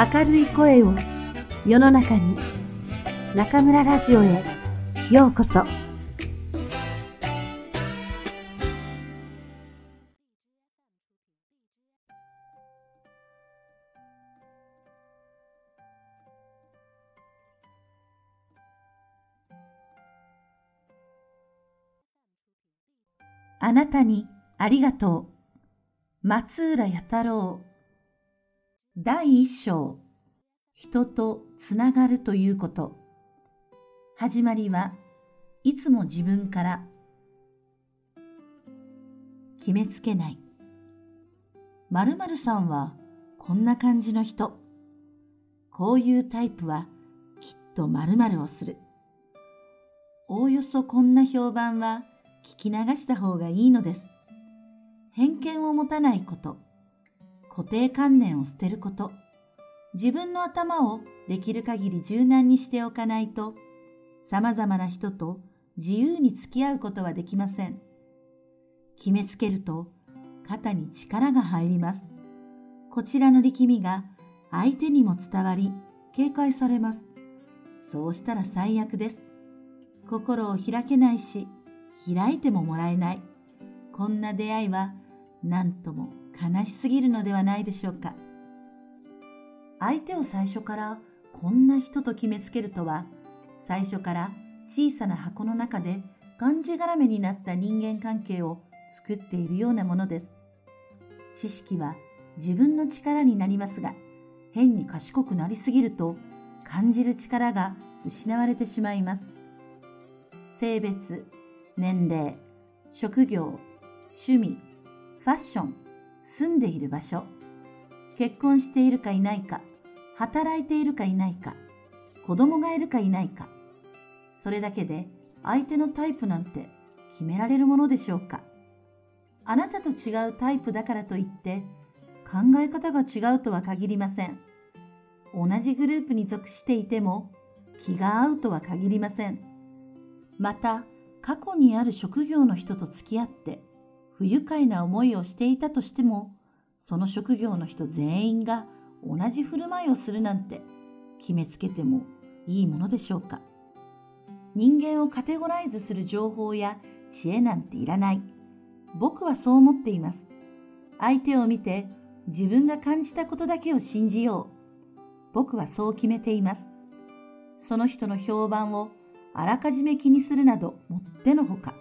明るい声を世の中に中村ラジオへようこそ。あなたにありがとう。松浦弥太郎。第一章。人とつながるということ。始まりはいつも自分から。決めつけない。〇〇さんはこんな感じの人。こういうタイプはきっと〇〇をする。おおよそこんな評判は聞き流した方がいいのです。偏見を持たないこと。固定観念を捨てること、自分の頭をできる限り柔軟にしておかないと、様々な人と自由に付き合うことはできません。決めつけると肩に力が入ります。こちらの力みが相手にも伝わり警戒されます。そうしたら最悪です。心を開けないし、開いてももらえない。こんな出会いは何とも悲しすぎるのではないでしょうか。相手を最初からこんな人と決めつけるとは、最初から小さな箱の中でがんじがらめになった人間関係を作っているようなものです。知識は自分の力になりますが、変に賢くなりすぎると感じる力が失われてしまいます。性別、年齢、職業、趣味、ファッション、住んでいる場所、結婚しているかいないか、働いているかいないか、子供がいるかいないか、それだけで相手のタイプなんて決められるものでしょうか。あなたと違うタイプだからといって考え方が違うとは限りません。同じグループに属していても気が合うとは限りません。また、過去にある職業の人と付き合って不愉快な思いをしていたとしても、その職業の人全員が同じ振る舞いをするなんて決めつけてもいいものでしょうか。人間をカテゴライズする情報や知恵なんていらない。僕はそう思っています。相手を見て自分が感じたことだけを信じよう。僕はそう決めています。その人の評判をあらかじめ気にするなどもってのほか。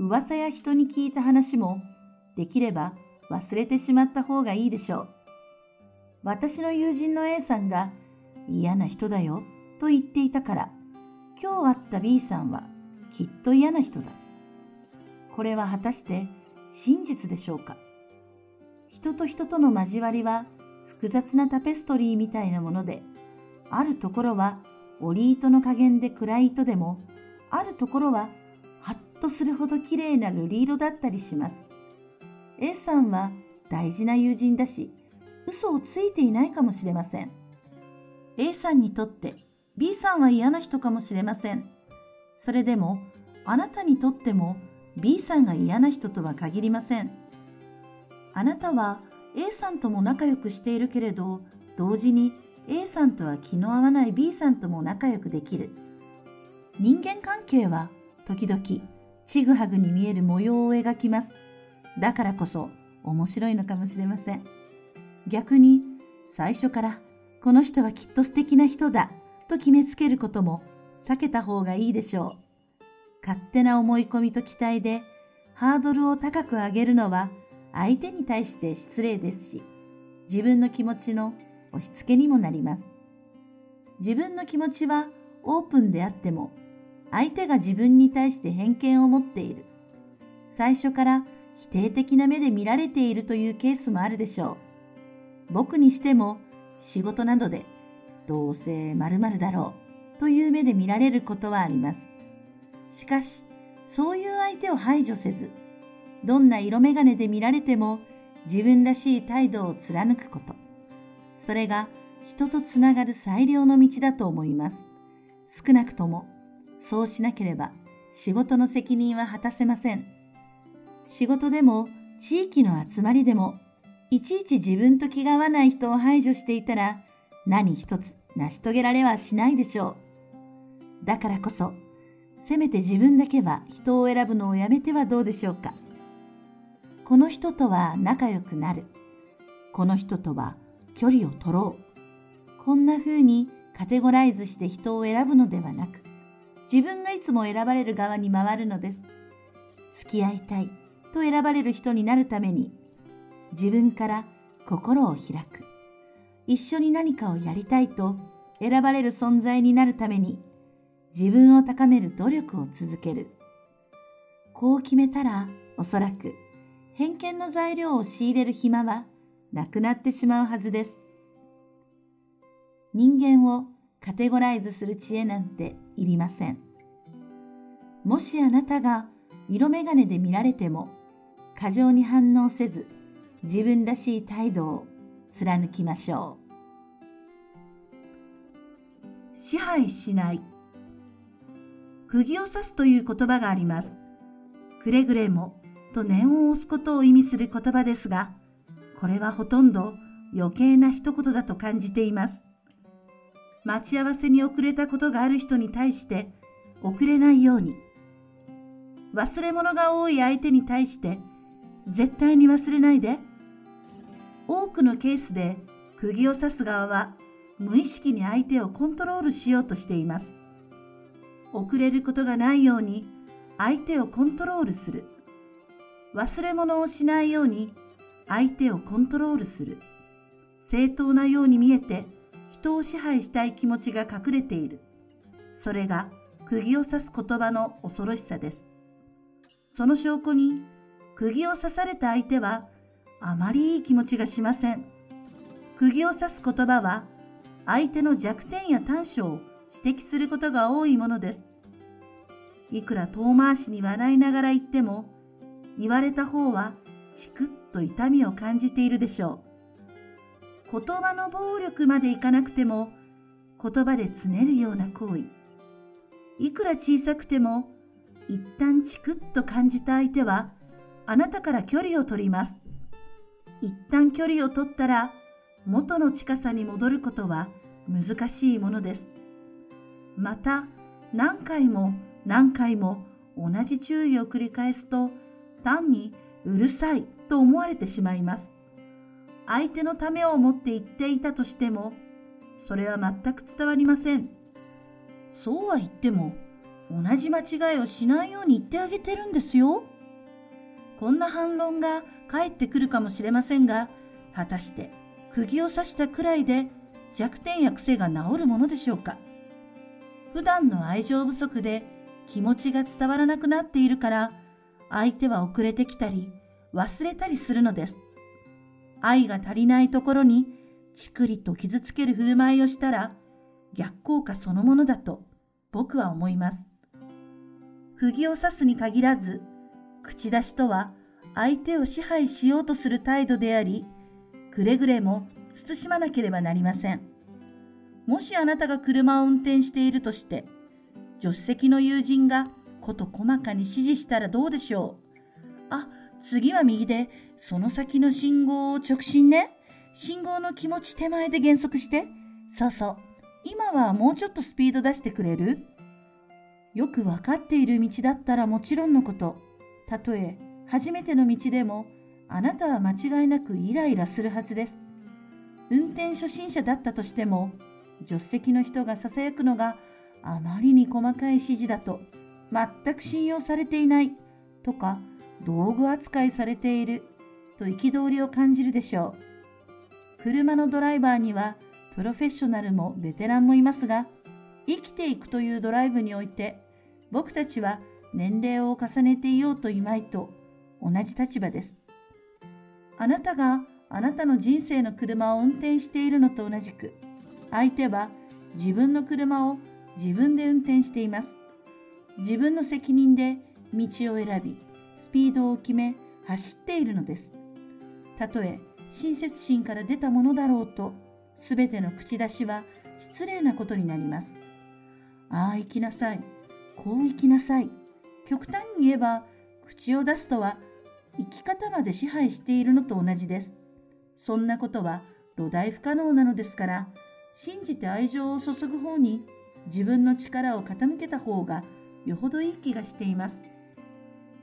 噂や人に聞いた話もできれば忘れてしまった方がいいでしょう。私の友人の A さんが嫌な人だよと言っていたから今日会った B さんはきっと嫌な人だ。これは果たして真実でしょうか人と人との交わりは複雑なタペストリーみたいなものであるところは折り糸の加減で暗い糸でもあるところはとするほど綺麗な瑠璃色だったりします。A さんは大事な友人だし、嘘をついていないかもしれません。A さんにとって B さんは嫌な人かもしれません。それでも、あなたにとっても B さんが嫌な人とは限りません。あなたは A さんとも仲良くしているけれど、同時に A さんとは気の合わない B さんとも仲良くできる。人間関係は時々ちぐはぐに見える模様を描きます。だからこそ面白いのかもしれません。逆に最初からこの人はきっと素敵な人だと決めつけることも避けた方がいいでしょう。勝手な思い込みと期待でハードルを高く上げるのは相手に対して失礼ですし、自分の気持ちの押し付けにもなります。自分の気持ちはオープンであっても相手が自分に対して偏見を持っている。最初から否定的な目で見られているというケースもあるでしょう。僕にしても仕事などでどうせ〇〇だろうという目で見られることはあります。しかし、そういう相手を排除せず、どんな色眼鏡で見られても自分らしい態度を貫くこと。それが人とつながる最良の道だと思います。少なくともそうしなければ仕事の責任は果たせません。仕事でも地域の集まりでもいちいち自分と気が合わない人を排除していたら何一つ成し遂げられはしないでしょう。だからこそ、せめて自分だけは人を選ぶのをやめてはどうでしょうか。この人とは仲良くなる。この人とは距離を取ろう。こんな風にカテゴライズして人を選ぶのではなく、自分がいつも選ばれる側に回るのです。付き合いたいと選ばれる人になるために、自分から心を開く。一緒に何かをやりたいと選ばれる存在になるために、自分を高める努力を続ける。こう決めたら、おそらく偏見の材料を仕入れる暇はなくなってしまうはずです。人間をカテゴライズする知恵なんていりません。もしあなたが色眼鏡で見られても過剰に反応せず自分らしい態度を貫きましょう。支配しない。釘を刺すという言葉があります。くれぐれもと念を押すことを意味する言葉ですが、これはほとんど余計な一言だと感じています。待ち合わせに遅れたことがある人に対して遅れないように。忘れ物が多い相手に対して絶対に忘れないで。多くのケースで釘を刺す側は無意識に相手をコントロールしようとしています。遅れることがないように相手をコントロールする。忘れ物をしないように相手をコントロールする。正当なように見えて人を支配したい気持ちが隠れている。それが釘を刺す言葉の恐ろしさです。その証拠に釘を刺された相手はあまりいい気持ちがしません。釘を刺す言葉は相手の弱点や短所を指摘することが多いものです。いくら遠回しに笑いながら言っても言われた方はチクッと痛みを感じているでしょう。言葉の暴力までいかなくても言葉でつねるような行為。いくら小さくても一旦チクッと感じた相手はあなたから距離を取ります。一旦距離を取ったら元の近さに戻ることは難しいものです。また何回も何回も同じ注意を繰り返すと単にうるさいと思われてしまいます。相手のためを思って言っていたとしても、それは全く伝わりません。そうは言っても、同じ間違いをしないように言ってあげてるんですよ。こんな反論が返ってくるかもしれませんが、果たして釘を刺したくらいで弱点や癖が治るものでしょうか。普段の愛情不足で気持ちが伝わらなくなっているから、相手は遅れてきたり忘れたりするのです。愛が足りないところにちくりと傷つける振る舞いをしたら逆効果そのものだと僕は思います。釘を刺すに限らず、口出しとは相手を支配しようとする態度であり、くれぐれも慎まなければなりません。もしあなたが車を運転しているとして、助手席の友人がこと細かに指示したらどうでしょう。あ、次は右で、その先の信号を直進ね。信号の気持ち手前で減速して。そうそう。今はもうちょっとスピード出してくれる？よくわかっている道だったらもちろんのこと。たとえ初めての道でも、あなたは間違いなくイライラするはずです。運転初心者だったとしても、助手席の人が囁くのがあまりに細かい指示だと全く信用されていないとか道具扱いされていると憤りを感じるでしょう。車のドライバーにはプロフェッショナルもベテランもいますが、生きていくというドライブにおいて僕たちは年齢を重ねていようといまいと同じ立場です。あなたがあなたの人生の車を運転しているのと同じく、相手は自分の車を自分で運転しています。自分の責任で道を選び、スピードを決め、走っているのです。たとえ親切心から出たものだろうと、すべての口出しは失礼なことになります。ああ、行きなさい。こう行きなさい。極端に言えば、口を出すとは、生き方まで支配しているのと同じです。そんなことは土台不可能なのですから、信じて愛情を注ぐ方に自分の力を傾けた方がよほどいい気がしています。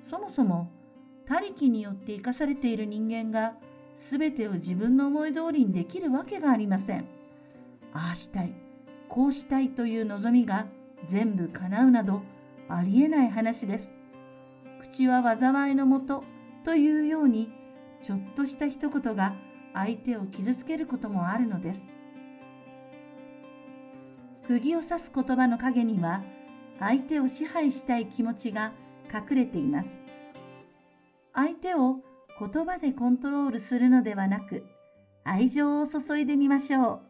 そもそも他力によって生かされている人間が全てを自分の思い通りにできるわけがありません。ああしたい、こうしたいという望みが全部叶うなどありえない話です。口は災いのもとというようにちょっとした一言が相手を傷つけることもあるのです。釘を刺す言葉の陰には相手を支配したい気持ちが隠れています。相手を言葉でコントロールするのではなく愛情を注いでみましょう。